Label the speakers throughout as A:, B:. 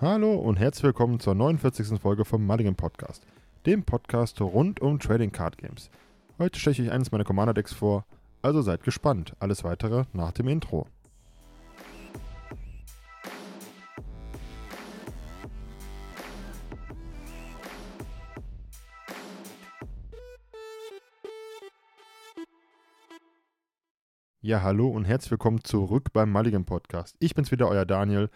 A: Hallo und herzlich willkommen zur 49. Folge vom Mulligan Podcast, dem Podcast rund um Trading Card Games. Heute stelle ich eines meiner Commander Decks vor, also seid gespannt. Alles weitere nach dem Intro. Ja, hallo und herzlich willkommen zurück beim Mulligan Podcast. Ich bin's wieder, euer Daniel.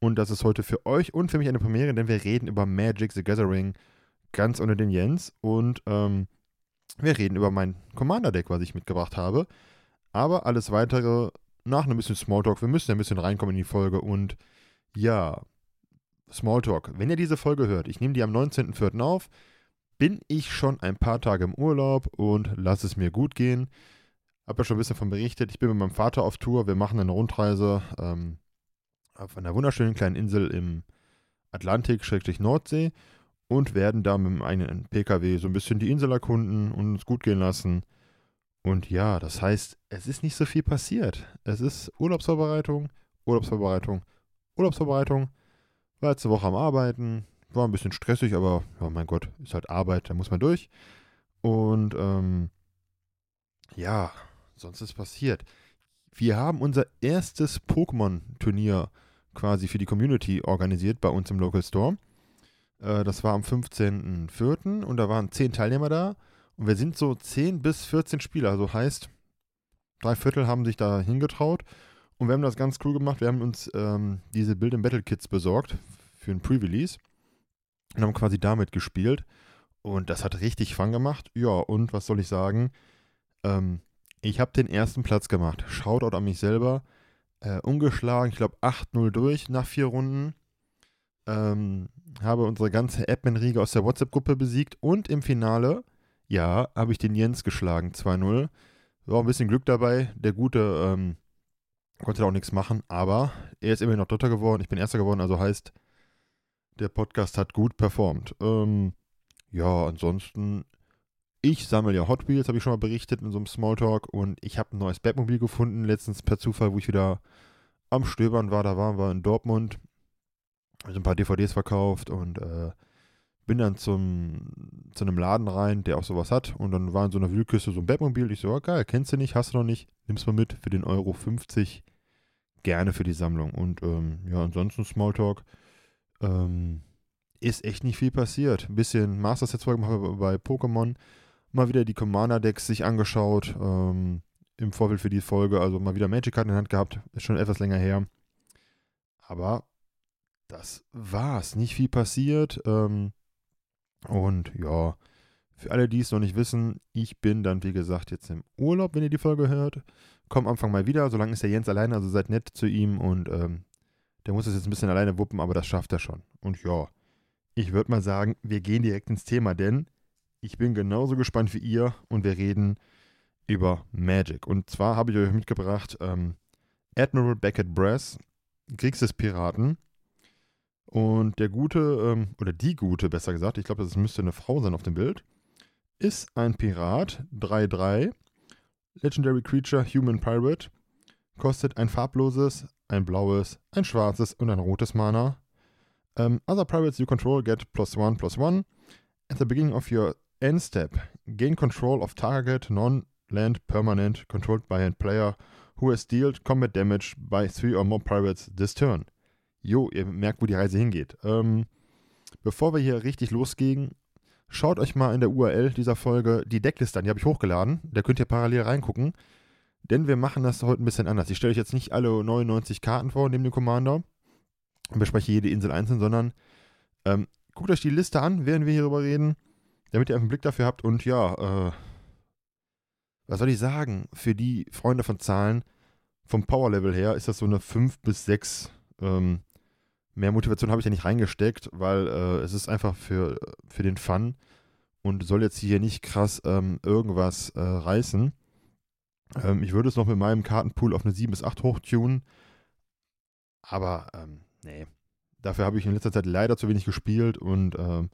A: Und das ist heute für euch und für mich eine Premiere, denn wir reden über Magic the Gathering ganz ohne den Jens. Und ähm, wir reden über mein Commander-Deck, was ich mitgebracht habe. Aber alles weitere nach ein bisschen Smalltalk. Wir müssen ein bisschen reinkommen in die Folge. Und ja, Smalltalk. Wenn ihr diese Folge hört, ich nehme die am 19.04. auf, bin ich schon ein paar Tage im Urlaub und lasse es mir gut gehen. Hab ja schon ein bisschen von berichtet. Ich bin mit meinem Vater auf Tour. Wir machen eine Rundreise ähm, auf einer wunderschönen kleinen Insel im Atlantik, Schrägstrich Nordsee und werden da mit einem PKW so ein bisschen die Insel erkunden und uns gut gehen lassen. Und ja, das heißt, es ist nicht so viel passiert. Es ist Urlaubsvorbereitung, Urlaubsvorbereitung, Urlaubsvorbereitung. War letzte Woche am Arbeiten, war ein bisschen stressig, aber ja, mein Gott, ist halt Arbeit, da muss man durch. Und ähm, ja, sonst ist passiert. Wir haben unser erstes Pokémon-Turnier quasi für die Community organisiert bei uns im Local Store. Äh, das war am 15.04. und da waren 10 Teilnehmer da. Und wir sind so 10 bis 14 Spieler. Also heißt, drei Viertel haben sich da hingetraut. Und wir haben das ganz cool gemacht. Wir haben uns ähm, diese Build Battle Kits besorgt für ein Pre-Release und haben quasi damit gespielt. Und das hat richtig Fun gemacht. Ja, und was soll ich sagen? Ähm, ich habe den ersten Platz gemacht. Shoutout an mich selber. Äh, ungeschlagen, ich glaube 8-0 durch nach vier Runden. Ähm, habe unsere ganze Admin-Riege aus der WhatsApp-Gruppe besiegt und im Finale, ja, habe ich den Jens geschlagen, 2-0. War ein bisschen Glück dabei. Der Gute ähm, konnte da auch nichts machen, aber er ist immerhin noch Dritter geworden. Ich bin Erster geworden, also heißt, der Podcast hat gut performt. Ähm, ja, ansonsten ich sammle ja Hot Wheels, habe ich schon mal berichtet in so einem Smalltalk. Und ich habe ein neues Batmobil gefunden, letztens per Zufall, wo ich wieder am Stöbern war. Da waren wir in Dortmund. Also ein paar DVDs verkauft und äh, bin dann zum, zu einem Laden rein, der auch sowas hat. Und dann war in so einer Wühlküste so ein Batmobil. Ich so, oh, geil, kennst du nicht, hast du noch nicht, nimm's mal mit für den Euro 50. Gerne für die Sammlung. Und ähm, ja, ansonsten Smalltalk. Ähm, ist echt nicht viel passiert. Ein bisschen Master Sets gemacht bei Pokémon mal wieder die Commander-Decks sich angeschaut, ähm, im Vorfeld für die Folge, also mal wieder Magic-Karten in der Hand gehabt, ist schon etwas länger her. Aber das war's, nicht viel passiert. Ähm, und ja, für alle, die es noch nicht wissen, ich bin dann, wie gesagt, jetzt im Urlaub, wenn ihr die Folge hört. Komm Anfang mal wieder, solange ist der Jens alleine, also seid nett zu ihm und ähm, der muss es jetzt ein bisschen alleine wuppen, aber das schafft er schon. Und ja, ich würde mal sagen, wir gehen direkt ins Thema, denn ich bin genauso gespannt wie ihr und wir reden über Magic. Und zwar habe ich euch mitgebracht ähm, Admiral Beckett Brass, Kriegs des Piraten. Und der Gute, ähm, oder die Gute, besser gesagt, ich glaube, das müsste eine Frau sein auf dem Bild, ist ein Pirat, 3-3, Legendary Creature, Human Pirate, kostet ein farbloses, ein blaues, ein schwarzes und ein rotes Mana. Um, other pirates you control get plus one plus one. At the beginning of your End Step. Gain control of target non-land permanent controlled by a player who has dealt combat damage by three or more pirates this turn. Jo, ihr merkt, wo die Reise hingeht. Ähm, bevor wir hier richtig losgehen, schaut euch mal in der URL dieser Folge die Deckliste an. Die habe ich hochgeladen. Da könnt ihr parallel reingucken. Denn wir machen das heute ein bisschen anders. Ich stelle euch jetzt nicht alle 99 Karten vor neben dem Commander und bespreche jede Insel einzeln, sondern ähm, guckt euch die Liste an, während wir hierüber reden damit ihr einen Blick dafür habt. Und ja, äh, was soll ich sagen? Für die Freunde von Zahlen, vom Power-Level her, ist das so eine 5 bis 6. Ähm, mehr Motivation habe ich ja nicht reingesteckt, weil äh, es ist einfach für, für den Fun und soll jetzt hier nicht krass ähm, irgendwas äh, reißen. Ähm, ich würde es noch mit meinem Kartenpool auf eine 7 bis 8 hochtunen. Aber, ähm, nee. Dafür habe ich in letzter Zeit leider zu wenig gespielt und ähm,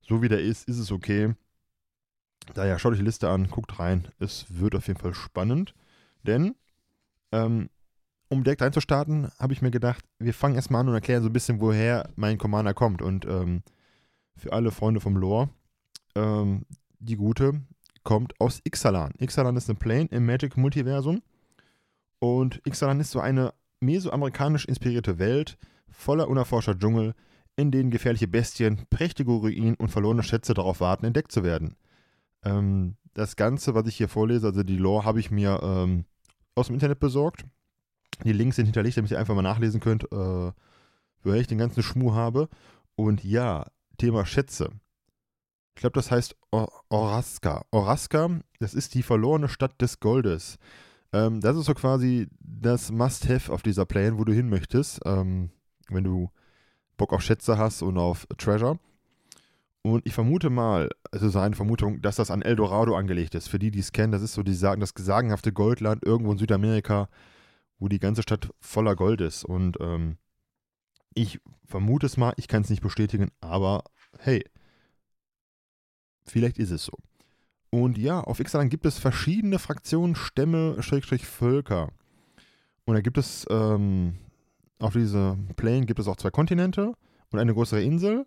A: so wie der ist, ist es okay. Daher schaut euch die Liste an, guckt rein. Es wird auf jeden Fall spannend. Denn, ähm, um direkt reinzustarten, habe ich mir gedacht, wir fangen erstmal an und erklären so ein bisschen, woher mein Commander kommt. Und ähm, für alle Freunde vom Lore, ähm, die gute kommt aus Ixalan. Ixalan ist eine Plane im Magic-Multiversum. Und Ixalan ist so eine mesoamerikanisch inspirierte Welt voller unerforschter Dschungel, in denen gefährliche Bestien, prächtige Ruinen und verlorene Schätze darauf warten, entdeckt zu werden. Ähm, das Ganze, was ich hier vorlese, also die Lore, habe ich mir ähm, aus dem Internet besorgt. Die Links sind hinterlegt, damit ihr einfach mal nachlesen könnt, äh, woher ich den ganzen Schmuh habe. Und ja, Thema Schätze. Ich glaube, das heißt Or Oraska. Oraska, das ist die verlorene Stadt des Goldes. Ähm, das ist so quasi das Must-Have auf dieser Plane, wo du hin möchtest, ähm, wenn du Bock auf Schätze hast und auf Treasure. Und ich vermute mal, also seine Vermutung, dass das an Eldorado angelegt ist. Für die, die es kennen, das ist so die sagen, das sagenhafte Goldland irgendwo in Südamerika, wo die ganze Stadt voller Gold ist. Und ähm, ich vermute es mal, ich kann es nicht bestätigen, aber hey, vielleicht ist es so. Und ja, auf Ixalan gibt es verschiedene Fraktionen, Stämme, Schrägstrich Völker. Und da gibt es, ähm, auf dieser Plane gibt es auch zwei Kontinente und eine größere Insel.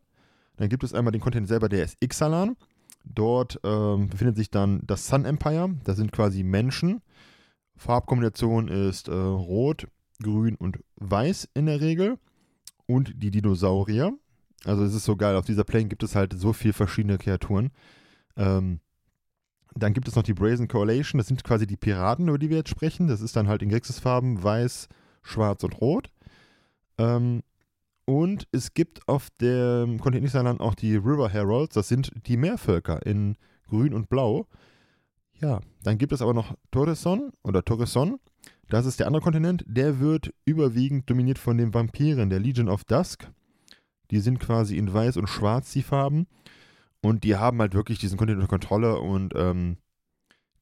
A: Dann gibt es einmal den Kontinent selber, der ist Ixalan. Dort ähm, befindet sich dann das Sun Empire. Das sind quasi Menschen. Farbkombination ist äh, rot, grün und weiß in der Regel. Und die Dinosaurier. Also es ist so geil, auf dieser Plane gibt es halt so viele verschiedene Kreaturen. Ähm, dann gibt es noch die Brazen Coalition, das sind quasi die Piraten, über die wir jetzt sprechen. Das ist dann halt in Grixis-Farben weiß, schwarz und rot. Ähm, und es gibt auf dem Kontinent Island auch die River Heralds, das sind die Meervölker in grün und blau. Ja, dann gibt es aber noch Torreson oder Torreson. Das ist der andere Kontinent. Der wird überwiegend dominiert von den Vampiren, der Legion of Dusk. Die sind quasi in weiß und schwarz die Farben. Und die haben halt wirklich diesen Kontinent unter Kontrolle und ähm,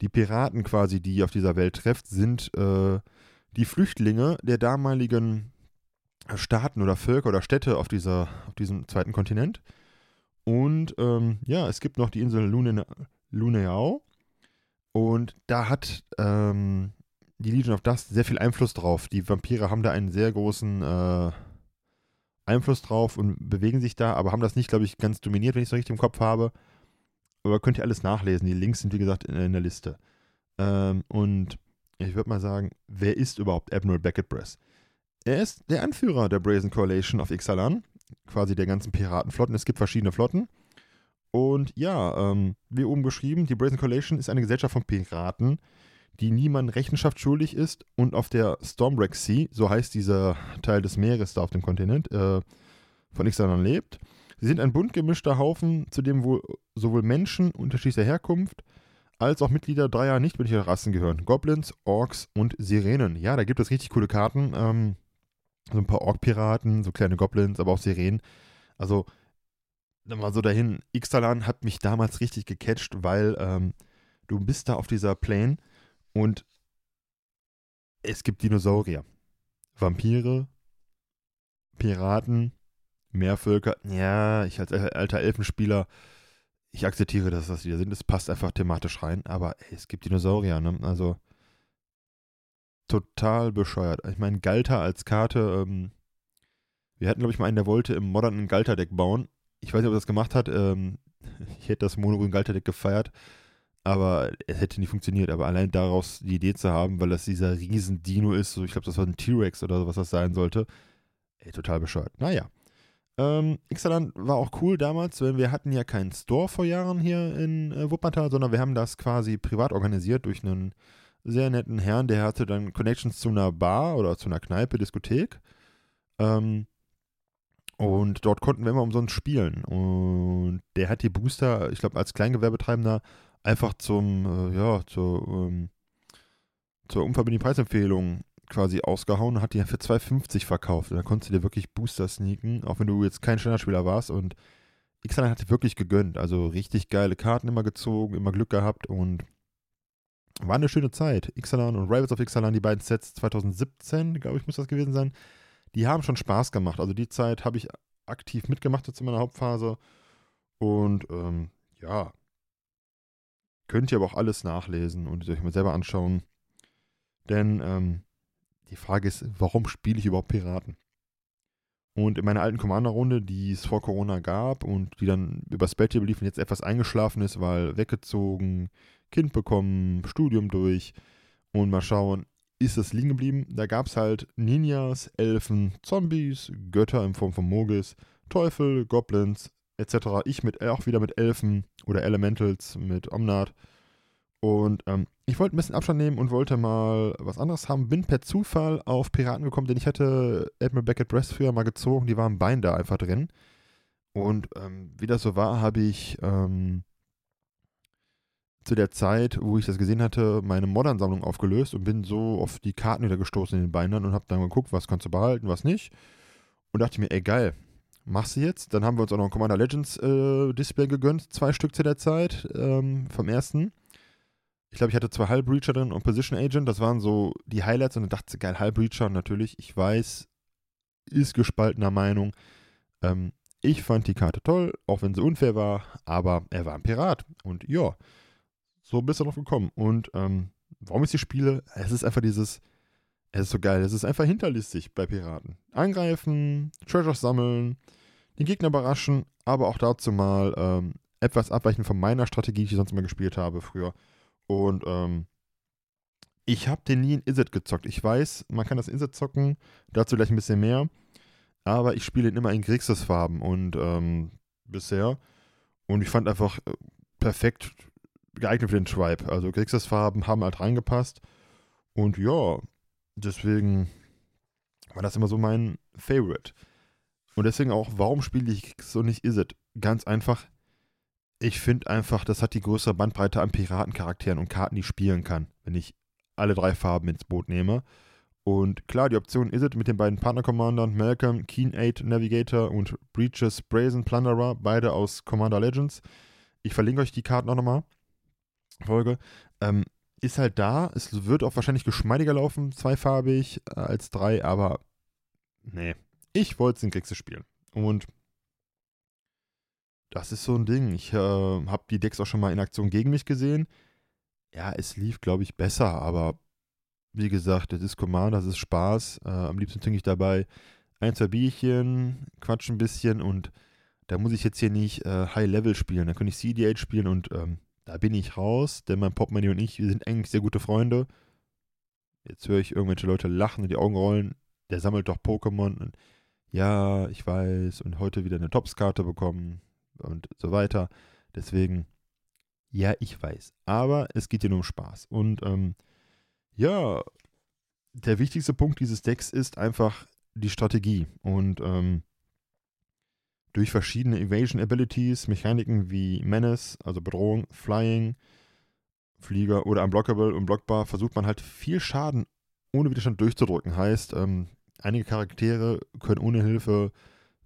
A: die Piraten quasi, die auf dieser Welt trefft, sind äh, die Flüchtlinge der damaligen Staaten oder Völker oder Städte auf, dieser, auf diesem zweiten Kontinent. Und ähm, ja, es gibt noch die Insel Lune, Luneau. Und da hat ähm, die Legion of Dust sehr viel Einfluss drauf. Die Vampire haben da einen sehr großen äh, Einfluss drauf und bewegen sich da, aber haben das nicht, glaube ich, ganz dominiert, wenn ich es richtig im Kopf habe. Aber könnt ihr alles nachlesen. Die Links sind, wie gesagt, in, in der Liste. Ähm, und ich würde mal sagen, wer ist überhaupt Admiral Beckett Bress? Er ist der Anführer der Brazen Coalition auf Ixalan, quasi der ganzen Piratenflotten. Es gibt verschiedene Flotten. Und ja, ähm, wie oben beschrieben, die Brazen Coalition ist eine Gesellschaft von Piraten, die niemand Rechenschaft schuldig ist und auf der Stormwreck Sea, so heißt dieser Teil des Meeres da auf dem Kontinent, äh, von Ixalan lebt. Sie sind ein bunt gemischter Haufen, zu dem wohl sowohl Menschen unterschiedlicher Herkunft als auch Mitglieder dreier nichtmenschlicher Rassen gehören. Goblins, Orks und Sirenen. Ja, da gibt es richtig coole Karten. Ähm, so ein paar Ork-Piraten, so kleine Goblins, aber auch Sirenen. Also, dann mal so dahin. Ixalan hat mich damals richtig gecatcht, weil ähm, du bist da auf dieser Plane und es gibt Dinosaurier, Vampire, Piraten, Meervölker. Ja, ich als alter Elfenspieler, ich akzeptiere, dass das wieder sind. Es passt einfach thematisch rein. Aber ey, es gibt Dinosaurier, ne? Also total bescheuert. Ich meine, Galter als Karte, ähm, wir hatten, glaube ich, mal einen, der wollte im modernen Galter-Deck bauen. Ich weiß nicht, ob er das gemacht hat. Ähm, ich hätte das Monogrün Galter-Deck gefeiert aber es hätte nicht funktioniert. Aber allein daraus die Idee zu haben, weil das dieser riesen Dino ist, so ich glaube, das war ein T-Rex oder was das sein sollte, ey, total bescheuert. Naja. Ähm, Ixalan war auch cool damals, weil wir hatten ja keinen Store vor Jahren hier in äh, Wuppertal, sondern wir haben das quasi privat organisiert durch einen sehr netten Herrn, der hatte dann Connections zu einer Bar oder zu einer Kneipe, Diskothek. Ähm, und dort konnten wir immer umsonst spielen. Und der hat die Booster, ich glaube, als Kleingewerbetreibender einfach zum, äh, ja, zur, ähm, zur unverbindlichen Preisempfehlung quasi ausgehauen und hat die für 2,50 verkauft. Und da konntest du dir wirklich Booster sneaken, auch wenn du jetzt kein Standardspieler warst. Und Xalan hat wirklich gegönnt. Also richtig geile Karten immer gezogen, immer Glück gehabt und war eine schöne Zeit. Ixalan und Rivals of Ixalan, die beiden Sets 2017, glaube ich, muss das gewesen sein. Die haben schon Spaß gemacht. Also die Zeit habe ich aktiv mitgemacht jetzt in meiner Hauptphase. Und ähm, ja, Könnt ihr aber auch alles nachlesen und euch mal selber anschauen. Denn ähm, die Frage ist, warum spiele ich überhaupt Piraten? Und in meiner alten Commander-Runde, die es vor Corona gab und die dann übers Bett lief und jetzt etwas eingeschlafen ist, weil weggezogen, Kind bekommen, Studium durch und mal schauen, ist es liegen geblieben. Da gab es halt Ninjas, Elfen, Zombies, Götter in Form von Mogis, Teufel, Goblins etc. Ich mit auch wieder mit Elfen oder Elementals mit Omnat. Und ähm, ich wollte ein bisschen Abstand nehmen und wollte mal was anderes haben. Bin per Zufall auf Piraten gekommen, denn ich hatte Admiral Beckett Breast früher mal gezogen. Die waren Bein da einfach drin. Und ähm, wie das so war, habe ich ähm, zu der Zeit, wo ich das gesehen hatte, meine Modern-Sammlung aufgelöst und bin so auf die Karten wieder gestoßen in den Bindern und habe dann geguckt, was kannst du behalten, was nicht. Und dachte mir, ey geil, machst du jetzt? Dann haben wir uns auch noch ein Commander Legends äh, Display gegönnt, zwei Stück zu der Zeit ähm, vom ersten. Ich glaube, ich hatte zwei Hull Breacher drin und Position Agent. Das waren so die Highlights und dann dachte ich, geil, Hull Breacher natürlich. Ich weiß, ist gespaltener Meinung. Ähm, ich fand die Karte toll, auch wenn sie unfair war, aber er war ein Pirat. Und ja, so bist du noch gekommen. Und ähm, warum ich sie spiele? Es ist einfach dieses, es ist so geil, es ist einfach hinterlistig bei Piraten. Angreifen, Treasures sammeln, den Gegner überraschen, aber auch dazu mal ähm, etwas abweichen von meiner Strategie, die ich sonst immer gespielt habe früher. Und ähm, ich habe den nie in Izzet gezockt. Ich weiß, man kann das in Izzet zocken, dazu gleich ein bisschen mehr. Aber ich spiele ihn immer in Grixis-Farben und ähm, bisher. Und ich fand einfach äh, perfekt geeignet für den Tribe. Also Grixis-Farben haben halt reingepasst. Und ja, deswegen war das immer so mein Favorite. Und deswegen auch, warum spiele ich Grixis und nicht Izzet? Ganz einfach, ich finde einfach, das hat die größere Bandbreite an Piratencharakteren und Karten, die ich spielen kann, wenn ich alle drei Farben ins Boot nehme. Und klar, die Option es mit den beiden Partner-Commandern Malcolm, Keen 8 Navigator und Breaches Brazen Plunderer, beide aus Commander Legends. Ich verlinke euch die Karten auch nochmal. Folge. Ähm, ist halt da. Es wird auch wahrscheinlich geschmeidiger laufen, zweifarbig äh, als drei, aber nee. Ich wollte es in Kriegse spielen. Und das ist so ein Ding. Ich äh, habe die Decks auch schon mal in Aktion gegen mich gesehen. Ja, es lief, glaube ich, besser, aber wie gesagt, das ist Command, das ist Spaß. Äh, am liebsten trinke ich dabei ein, zwei Bierchen, quatsch ein bisschen und da muss ich jetzt hier nicht äh, High Level spielen. Da könnte ich CDH spielen und ähm, da bin ich raus, denn mein Popmoney und ich, wir sind eigentlich sehr gute Freunde. Jetzt höre ich irgendwelche Leute lachen und die Augen rollen. Der sammelt doch Pokémon. Und ja, ich weiß. Und heute wieder eine Tops-Karte bekommen und so weiter. Deswegen, ja, ich weiß. Aber es geht hier nur um Spaß. Und ähm, ja, der wichtigste Punkt dieses Decks ist einfach die Strategie. Und ähm, durch verschiedene Evasion Abilities, Mechaniken wie Menace, also Bedrohung, Flying, Flieger oder Unblockable und Blockbar, versucht man halt viel Schaden ohne Widerstand durchzudrücken. Heißt, ähm, einige Charaktere können ohne Hilfe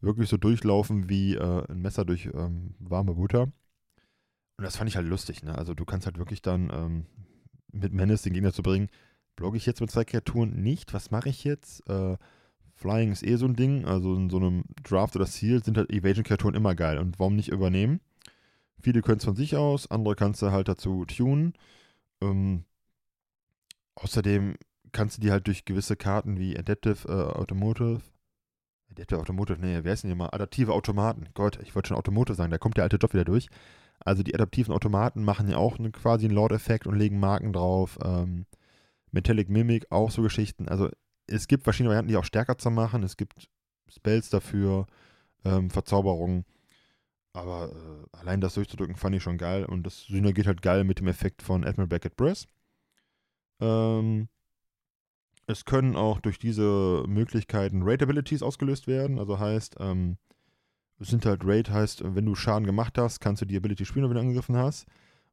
A: wirklich so durchlaufen wie äh, ein Messer durch ähm, warme Butter. Und das fand ich halt lustig, ne? Also du kannst halt wirklich dann ähm, mit Menace den Gegner zu bringen, blogge ich jetzt mit zwei Kreaturen nicht, was mache ich jetzt? Äh, Flying ist eh so ein Ding, also in so einem Draft oder Seal sind halt Evasion-Kreaturen immer geil und warum nicht übernehmen? Viele können es von sich aus, andere kannst du halt dazu tunen. Ähm, außerdem kannst du die halt durch gewisse Karten wie Adaptive äh, Automotive Adaptive Automotive, nee, wer ist denn hier mal? Adaptive Automaten. Gott, ich wollte schon Automotive sagen, da kommt der alte Job wieder durch. Also die adaptiven Automaten machen ja auch eine, quasi einen Lord-Effekt und legen Marken drauf. Ähm, Metallic Mimic, auch so Geschichten. Also es gibt verschiedene Varianten, die auch stärker zu machen. Es gibt Spells dafür, ähm, Verzauberungen. Aber äh, allein das durchzudrücken fand ich schon geil. Und das synergiert halt geil mit dem Effekt von Admiral Beckett Brass. Ähm, es können auch durch diese Möglichkeiten Raid-Abilities ausgelöst werden. Also heißt, ähm, es sind halt Raid, heißt, wenn du Schaden gemacht hast, kannst du die Ability spielen, wenn du angegriffen hast.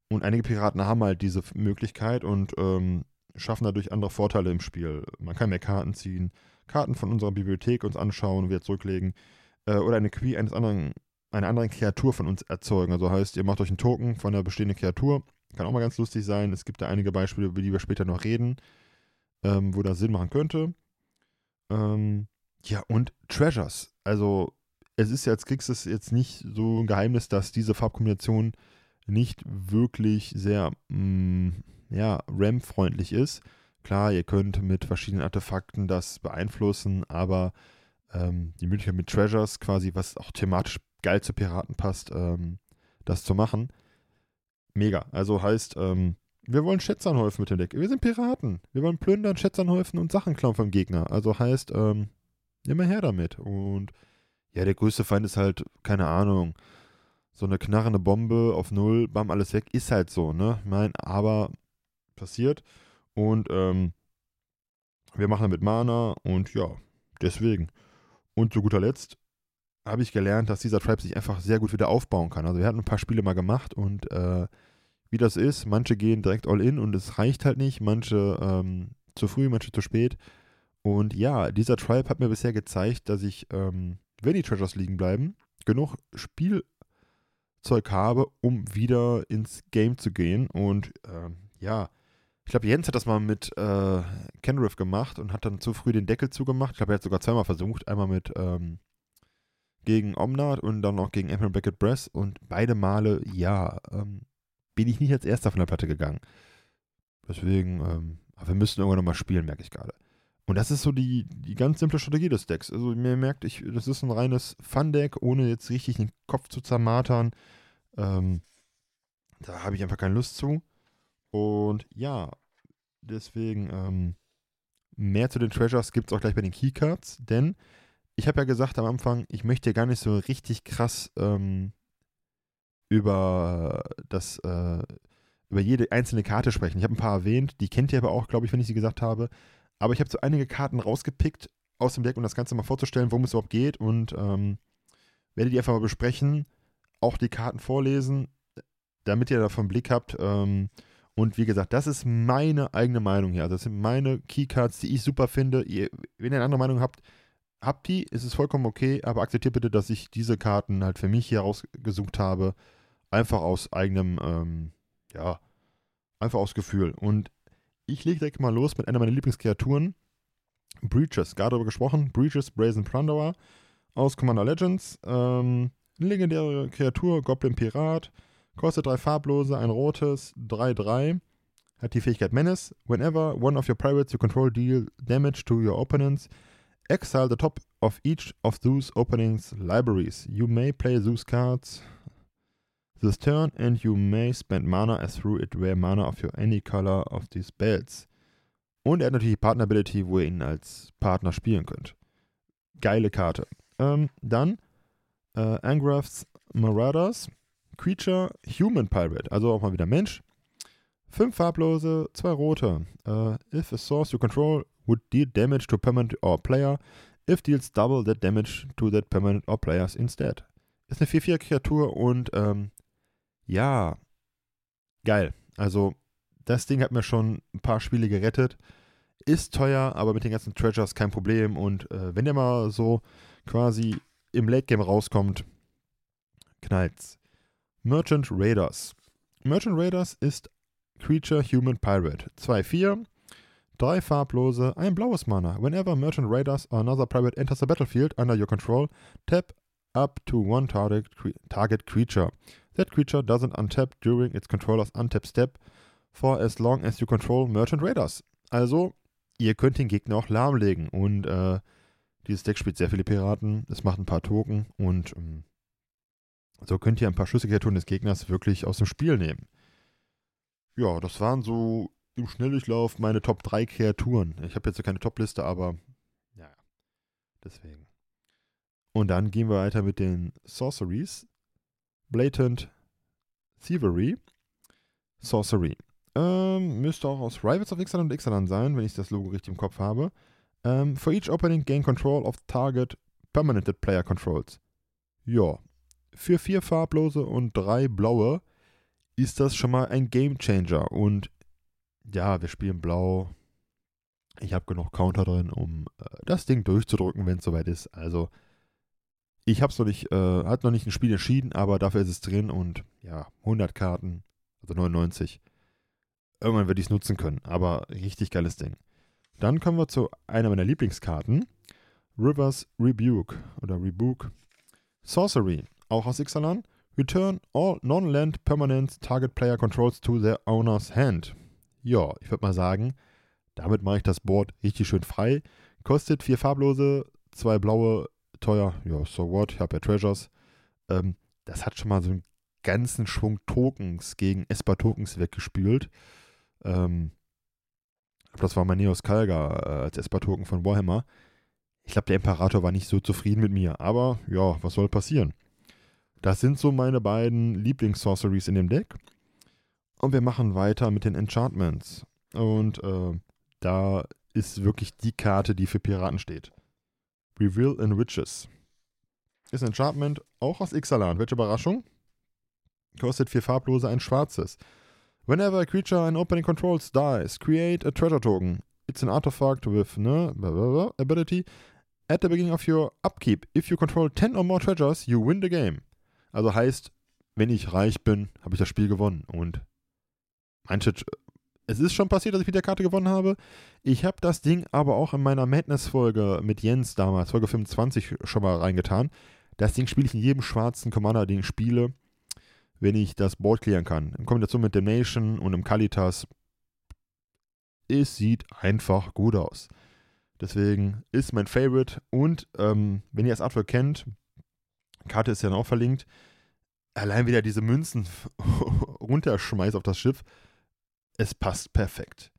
A: Und einige Piraten haben halt diese Möglichkeit und ähm, schaffen dadurch andere Vorteile im Spiel. Man kann mehr Karten ziehen, Karten von unserer Bibliothek uns anschauen und wieder zurücklegen. Äh, oder eine Queen eines anderen, einer anderen Kreatur von uns erzeugen. Also heißt, ihr macht euch einen Token von einer bestehenden Kreatur. Kann auch mal ganz lustig sein. Es gibt da einige Beispiele, über die wir später noch reden ähm, wo das Sinn machen könnte. Ähm, ja, und Treasures. Also, es ist ja als kriegst jetzt nicht so ein Geheimnis, dass diese Farbkombination nicht wirklich sehr, mh, mm, ja, RAM-freundlich ist. Klar, ihr könnt mit verschiedenen Artefakten das beeinflussen, aber ähm, die Möglichkeit mit Treasures quasi, was auch thematisch geil zu Piraten passt, ähm, das zu machen. Mega. Also heißt, ähm, wir wollen Schätze anhäufen mit dem Deck. Wir sind Piraten. Wir wollen plündern, Schätze anhäufen und Sachen klauen vom Gegner. Also heißt, ähm, immer her damit. Und ja, der größte Feind ist halt, keine Ahnung, so eine knarrende Bombe auf Null, bam, alles weg. Ist halt so, ne? Mein, aber passiert. Und ähm, wir machen damit Mana und ja, deswegen. Und zu guter Letzt habe ich gelernt, dass dieser Tribe sich einfach sehr gut wieder aufbauen kann. Also wir hatten ein paar Spiele mal gemacht und äh, wie das ist, manche gehen direkt all in und es reicht halt nicht, manche ähm, zu früh, manche zu spät. Und ja, dieser Tribe hat mir bisher gezeigt, dass ich, ähm, wenn die Treasures liegen bleiben, genug Spielzeug habe, um wieder ins Game zu gehen. Und ähm, ja, ich glaube, Jens hat das mal mit äh, Kenriff gemacht und hat dann zu früh den Deckel zugemacht. Ich glaube, er hat sogar zweimal versucht. Einmal mit ähm, gegen Omnat und dann noch gegen Emerald Beckett Brass. Und beide Male, ja, ähm, bin ich nicht als erster von der Platte gegangen. Deswegen, ähm, wir müssen irgendwann nochmal spielen, merke ich gerade. Und das ist so die, die ganz simple Strategie des Decks. Also mir merkt, ich, das ist ein reines Fun-Deck, ohne jetzt richtig den Kopf zu zermatern. Ähm, da habe ich einfach keine Lust zu. Und ja, deswegen ähm, mehr zu den Treasures gibt es auch gleich bei den Keycards, denn ich habe ja gesagt am Anfang, ich möchte gar nicht so richtig krass ähm, über das, äh, über jede einzelne Karte sprechen. Ich habe ein paar erwähnt, die kennt ihr aber auch, glaube ich, wenn ich sie gesagt habe. Aber ich habe so einige Karten rausgepickt aus dem Deck, um das Ganze mal vorzustellen, worum es überhaupt geht und ähm, werde die einfach mal besprechen, auch die Karten vorlesen, damit ihr davon Blick habt. Ähm, und wie gesagt, das ist meine eigene Meinung hier. Also das sind meine Keycards, die ich super finde. Ihr, wenn ihr eine andere Meinung habt, habt die, ist es vollkommen okay, aber akzeptiert bitte, dass ich diese Karten halt für mich hier rausgesucht habe. Einfach aus eigenem, ähm, ja, einfach aus Gefühl. Und ich lege direkt mal los mit einer meiner Lieblingskreaturen. Breaches, gerade darüber gesprochen. Breaches Brazen Plunderer aus Commander Legends. Ähm, legendäre Kreatur, Goblin Pirat. Kostet drei farblose, ein rotes, 3-3. Hat die Fähigkeit Menace. Whenever one of your pirates you control deal damage to your opponents, exile the top of each of those openings libraries. You may play those cards this turn and you may spend mana as through it rare mana of your any color of these spells. Und er hat natürlich die Partner Ability, wo ihr ihn als Partner spielen könnt. Geile Karte. Ähm, dann äh, Angrath's Marauders. Creature Human Pirate, also auch mal wieder Mensch. Fünf farblose, zwei rote. Uh, if a source you control would deal damage to permanent or player, if deals double that damage to that permanent or players instead. Ist eine 4-4-Kreatur und ähm, ja, geil. Also, das Ding hat mir schon ein paar Spiele gerettet. Ist teuer, aber mit den ganzen Treasures kein Problem. Und äh, wenn der mal so quasi im Late Game rauskommt, knallt's. Merchant Raiders. Merchant Raiders ist Creature Human Pirate. 2-4, drei farblose, ein blaues Mana. Whenever Merchant Raiders or another pirate enters the battlefield under your control, tap up to one target, target creature. That creature doesn't untap during its controller's untap step for as long as you control Merchant Raiders. Also, ihr könnt den Gegner auch lahmlegen. Und äh, dieses Deck spielt sehr viele Piraten. Es macht ein paar Token und ähm, so könnt ihr ein paar Schlüsselkreaturen des Gegners wirklich aus dem Spiel nehmen. Ja, das waren so im Schnelldurchlauf meine Top 3 Kreaturen. Ich habe jetzt keine Top-Liste, aber ja, deswegen. Und dann gehen wir weiter mit den Sorceries. Blatant Thievery. Sorcery. Ähm, müsste auch aus Rivals of Ixalan und Ixalan sein, wenn ich das Logo richtig im Kopf habe. Ähm, for each opening, gain control of target permanent player controls. Ja. Für vier farblose und drei blaue ist das schon mal ein Game Changer. Und ja, wir spielen blau. Ich habe genug Counter drin, um äh, das Ding durchzudrücken, wenn es soweit ist. Also, ich habe es noch nicht, äh, hat noch nicht ein Spiel entschieden, aber dafür ist es drin und ja, 100 Karten, also 99. Irgendwann werde ich es nutzen können, aber richtig geiles Ding. Dann kommen wir zu einer meiner Lieblingskarten, Rivers Rebuke oder Rebuke. Sorcery, auch aus Ixalan. Return all non-land permanent target player controls to their owner's hand. Ja, ich würde mal sagen, Damit mache ich das Board richtig schön frei. Kostet vier farblose, zwei blaue, teuer. Ja, so what, ich habe ja Treasures. Ähm, das hat schon mal so einen ganzen Schwung Tokens gegen Esper Tokens weggespült. Ähm, das war mein Neos Kalga äh, als Esper Token von Warhammer. Ich glaube, der Imperator war nicht so zufrieden mit mir, aber ja, was soll passieren? Das sind so meine beiden Lieblings-Sorceries in dem Deck. Und wir machen weiter mit den Enchantments. Und äh, da ist wirklich die Karte, die für Piraten steht. Reveal in Witches. Ist ein Enchantment auch aus Ixalan. Welche Überraschung? Kostet vier farblose, ein schwarzes. Whenever a creature in opening controls dies, create a treasure token. It's an artifact with ne, blah, blah, blah, ability. At the beginning of your upkeep, if you control 10 or more treasures, you win the game. Also heißt, wenn ich reich bin, habe ich das Spiel gewonnen. Und manche, es ist schon passiert, dass ich mit der Karte gewonnen habe. Ich habe das Ding aber auch in meiner Madness-Folge mit Jens damals, Folge 25, schon mal reingetan. Das Ding spiele ich in jedem schwarzen Commander, den ich spiele wenn ich das Board klären kann. In Kombination mit dem Nation und dem Kalitas. Es sieht einfach gut aus. Deswegen ist mein Favorite. Und ähm, wenn ihr das Artwork kennt, Karte ist ja auch verlinkt, allein wieder diese Münzen runterschmeißt auf das Schiff, es passt perfekt.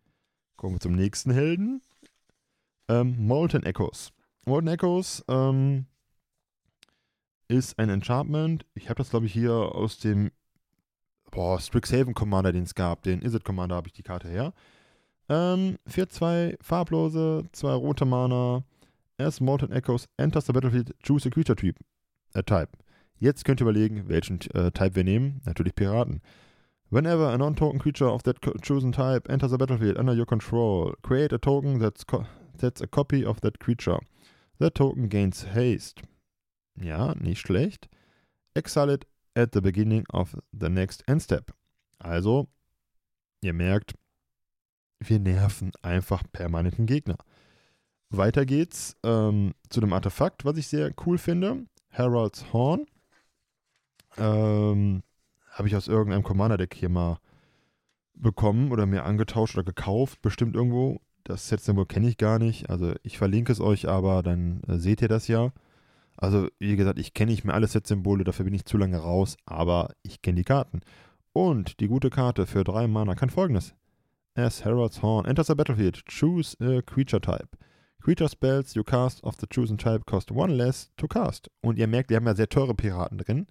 A: Kommen wir zum nächsten Helden. Ähm, Molten Echoes. Molten Echoes ähm, ist ein Enchantment. Ich habe das, glaube ich, hier aus dem boah, Strixhaven Commander, den es gab. Den Izzet Commander habe ich die Karte her. Ähm, für zwei farblose, zwei rote Mana. As Molten Echoes enters the battlefield, choose a creature type. Äh, type. Jetzt könnt ihr überlegen, welchen äh, Type wir nehmen. Natürlich Piraten. Whenever a non-token creature of that chosen type enters the battlefield under your control, create a token that's, that's a copy of that creature. That token gains haste. Ja, nicht schlecht. Exile it at the beginning of the next end step. Also, ihr merkt, wir nerven einfach permanenten Gegner. Weiter geht's ähm, zu dem Artefakt, was ich sehr cool finde. Herald's Horn. Ähm, Habe ich aus irgendeinem Commander-Deck hier mal bekommen oder mir angetauscht oder gekauft, bestimmt irgendwo. Das Set-Symbol kenne ich gar nicht. Also ich verlinke es euch, aber dann äh, seht ihr das ja. Also, wie gesagt, ich kenne nicht mehr alle Set-Symbole, dafür bin ich zu lange raus, aber ich kenne die Karten. Und die gute Karte für drei Mana kann folgendes. As Herald's Horn enters the battlefield, choose a creature type. Creature spells you cast of the chosen type cost one less to cast. Und ihr merkt, wir haben ja sehr teure Piraten drin.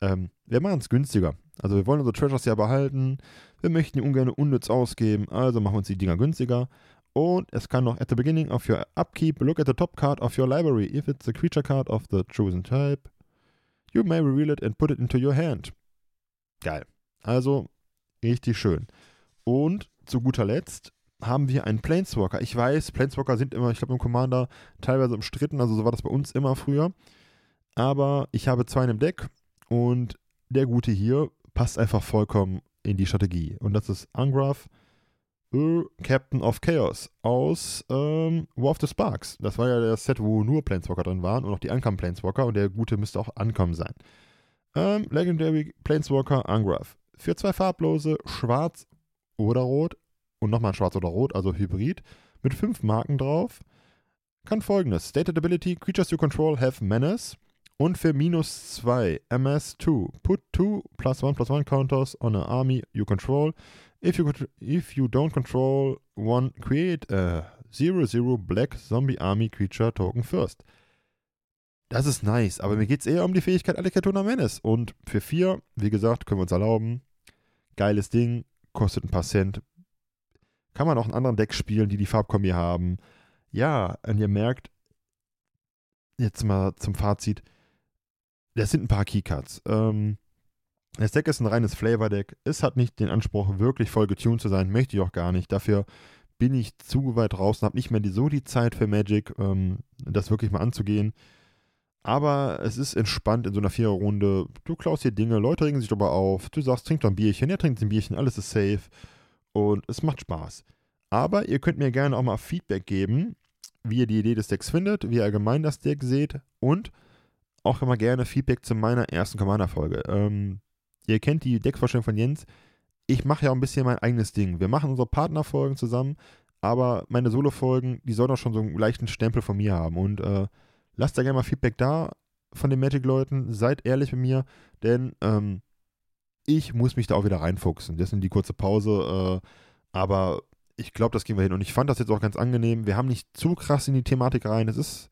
A: Ähm, wir machen es günstiger. Also wir wollen unsere Treasures ja behalten. Wir möchten die ungern unnütz ausgeben, also machen wir uns die Dinger günstiger. Und es kann noch at the beginning of your upkeep look at the top card of your library. If it's a creature card of the chosen type, you may reveal it and put it into your hand. Geil. Also richtig schön. Und zu guter Letzt haben wir einen Planeswalker. Ich weiß, Planeswalker sind immer, ich glaube, im Commander teilweise umstritten, also so war das bei uns immer früher. Aber ich habe zwei in dem Deck und der gute hier passt einfach vollkommen in die Strategie. Und das ist Angraf Captain of Chaos aus ähm, War of the Sparks. Das war ja das Set, wo nur Planeswalker drin waren und auch die Ankam Planeswalker und der gute müsste auch ankommen sein. Ähm, Legendary Planeswalker Angraf. Für zwei farblose, schwarz oder rot und nochmal schwarz oder rot, also Hybrid, mit fünf Marken drauf. Kann folgendes: Stated Ability: Creatures you control have Menace. Und für minus 2 MS2. Put 2 plus 1 plus 1 counters on an army you control. If you, if you don't control one, create a 0-0 Black Zombie Army Creature Token first. Das ist nice, aber mir geht es eher um die Fähigkeit Alekatona Menace. Und für 4, wie gesagt, können wir uns erlauben. Geiles Ding, kostet ein paar Cent. Kann man auch in anderen Decks spielen, die die Farbkombi haben. Ja, und ihr merkt, jetzt mal zum Fazit, das sind ein paar Keycards. Ähm, das Deck ist ein reines Flavor-Deck. Es hat nicht den Anspruch, wirklich voll getuned zu sein. Möchte ich auch gar nicht. Dafür bin ich zu weit draußen, habe nicht mehr die, so die Zeit für Magic, ähm, das wirklich mal anzugehen. Aber es ist entspannt in so einer Viererrunde. Du klaust hier Dinge, Leute regen sich darüber auf. Du sagst, trink doch ein Bierchen. Er trinkt ein Bierchen, alles ist safe. Und es macht Spaß. Aber ihr könnt mir gerne auch mal Feedback geben, wie ihr die Idee des Decks findet, wie ihr allgemein das Deck seht und auch immer gerne Feedback zu meiner ersten Commander-Folge. Ähm, Ihr kennt die Deckvorstellung von Jens. Ich mache ja auch ein bisschen mein eigenes Ding. Wir machen unsere Partnerfolgen zusammen, aber meine Solo-Folgen, die sollen auch schon so einen leichten Stempel von mir haben. Und äh, lasst da gerne mal Feedback da von den Magic-Leuten. Seid ehrlich mit mir, denn ähm, ich muss mich da auch wieder reinfuchsen. Deswegen die kurze Pause. Äh, aber ich glaube, das gehen wir hin. Und ich fand das jetzt auch ganz angenehm. Wir haben nicht zu krass in die Thematik rein. Es ist,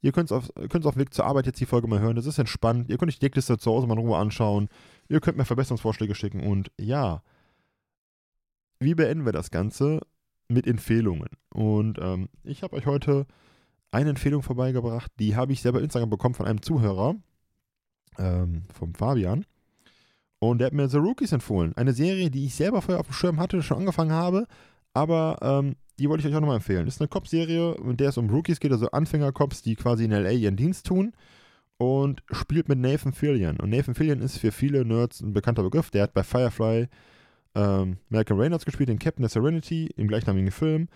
A: ihr könnt es auf, auf dem Weg zur Arbeit jetzt die Folge mal hören. Das ist entspannt. Ihr könnt euch die Deckliste zu Hause mal in Ruhe anschauen. Ihr könnt mir Verbesserungsvorschläge schicken. Und ja, wie beenden wir das Ganze? Mit Empfehlungen. Und ähm, ich habe euch heute eine Empfehlung vorbeigebracht, die habe ich selber Instagram bekommen von einem Zuhörer, ähm, vom Fabian. Und der hat mir The Rookies empfohlen. Eine Serie, die ich selber vorher auf dem Schirm hatte, schon angefangen habe, aber ähm, die wollte ich euch auch nochmal empfehlen. Das ist eine Cop-Serie, in der es um Rookies geht, also Anfänger-Cops, die quasi in LA ihren Dienst tun. Und spielt mit Nathan Fillion. Und Nathan Fillion ist für viele Nerds ein bekannter Begriff. Der hat bei Firefly ähm, Malcolm Reynolds gespielt, den Captain of Serenity, im gleichnamigen Film.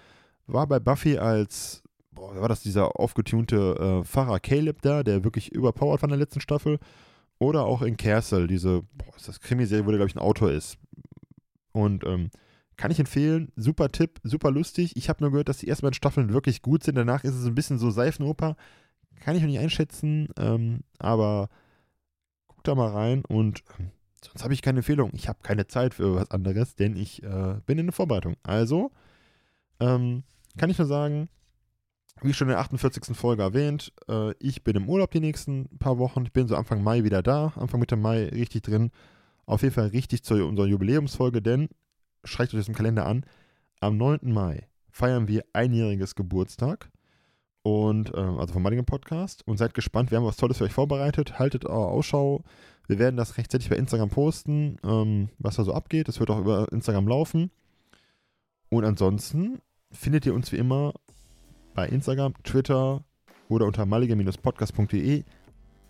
A: War bei Buffy als boah, war das dieser aufgetunte äh, Pfarrer Caleb da, der wirklich überpowered war in der letzten Staffel. Oder auch in Castle, diese, boah, ist das Krimiserie, wo der, glaube ich, ein Autor ist. Und ähm, kann ich empfehlen, super Tipp, super lustig. Ich habe nur gehört, dass die ersten beiden Staffeln wirklich gut sind. Danach ist es ein bisschen so Seifenoper. Kann ich noch nicht einschätzen, ähm, aber guck da mal rein und ähm, sonst habe ich keine Empfehlung. Ich habe keine Zeit für was anderes, denn ich äh, bin in der Vorbereitung. Also ähm, kann ich nur sagen, wie schon in der 48. Folge erwähnt, äh, ich bin im Urlaub die nächsten paar Wochen. Ich bin so Anfang Mai wieder da. Anfang Mitte Mai richtig drin. Auf jeden Fall richtig zu unserer Jubiläumsfolge, denn, schreibt euch das im Kalender an, am 9. Mai feiern wir einjähriges Geburtstag. Und, äh, also vom Mulligan Podcast. Und seid gespannt, wir haben was Tolles für euch vorbereitet. Haltet eure Ausschau. Wir werden das rechtzeitig bei Instagram posten, ähm, was da so abgeht. Es wird auch über Instagram laufen. Und ansonsten findet ihr uns wie immer bei Instagram, Twitter oder unter mulligan-podcast.de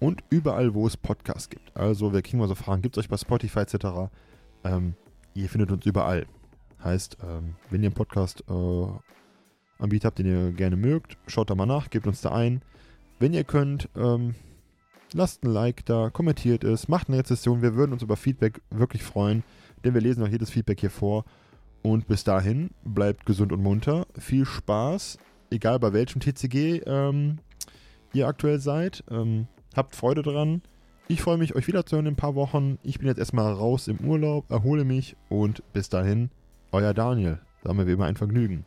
A: und überall, wo es Podcasts gibt. Also, wir kriegen mal so Fragen, gibt es euch bei Spotify etc.? Ähm, ihr findet uns überall. Heißt, ähm, wenn ihr einen Podcast äh, Anbieter habt, den ihr gerne mögt, schaut da mal nach, gebt uns da ein. Wenn ihr könnt, ähm, lasst ein Like da, kommentiert es, macht eine Rezession. Wir würden uns über Feedback wirklich freuen, denn wir lesen auch jedes Feedback hier vor. Und bis dahin, bleibt gesund und munter. Viel Spaß egal bei welchem TCG ähm, ihr aktuell seid. Ähm, habt Freude dran. Ich freue mich, euch wiederzuhören in ein paar Wochen. Ich bin jetzt erstmal raus im Urlaub, erhole mich und bis dahin, euer Daniel. Sagen wir wie immer ein Vergnügen.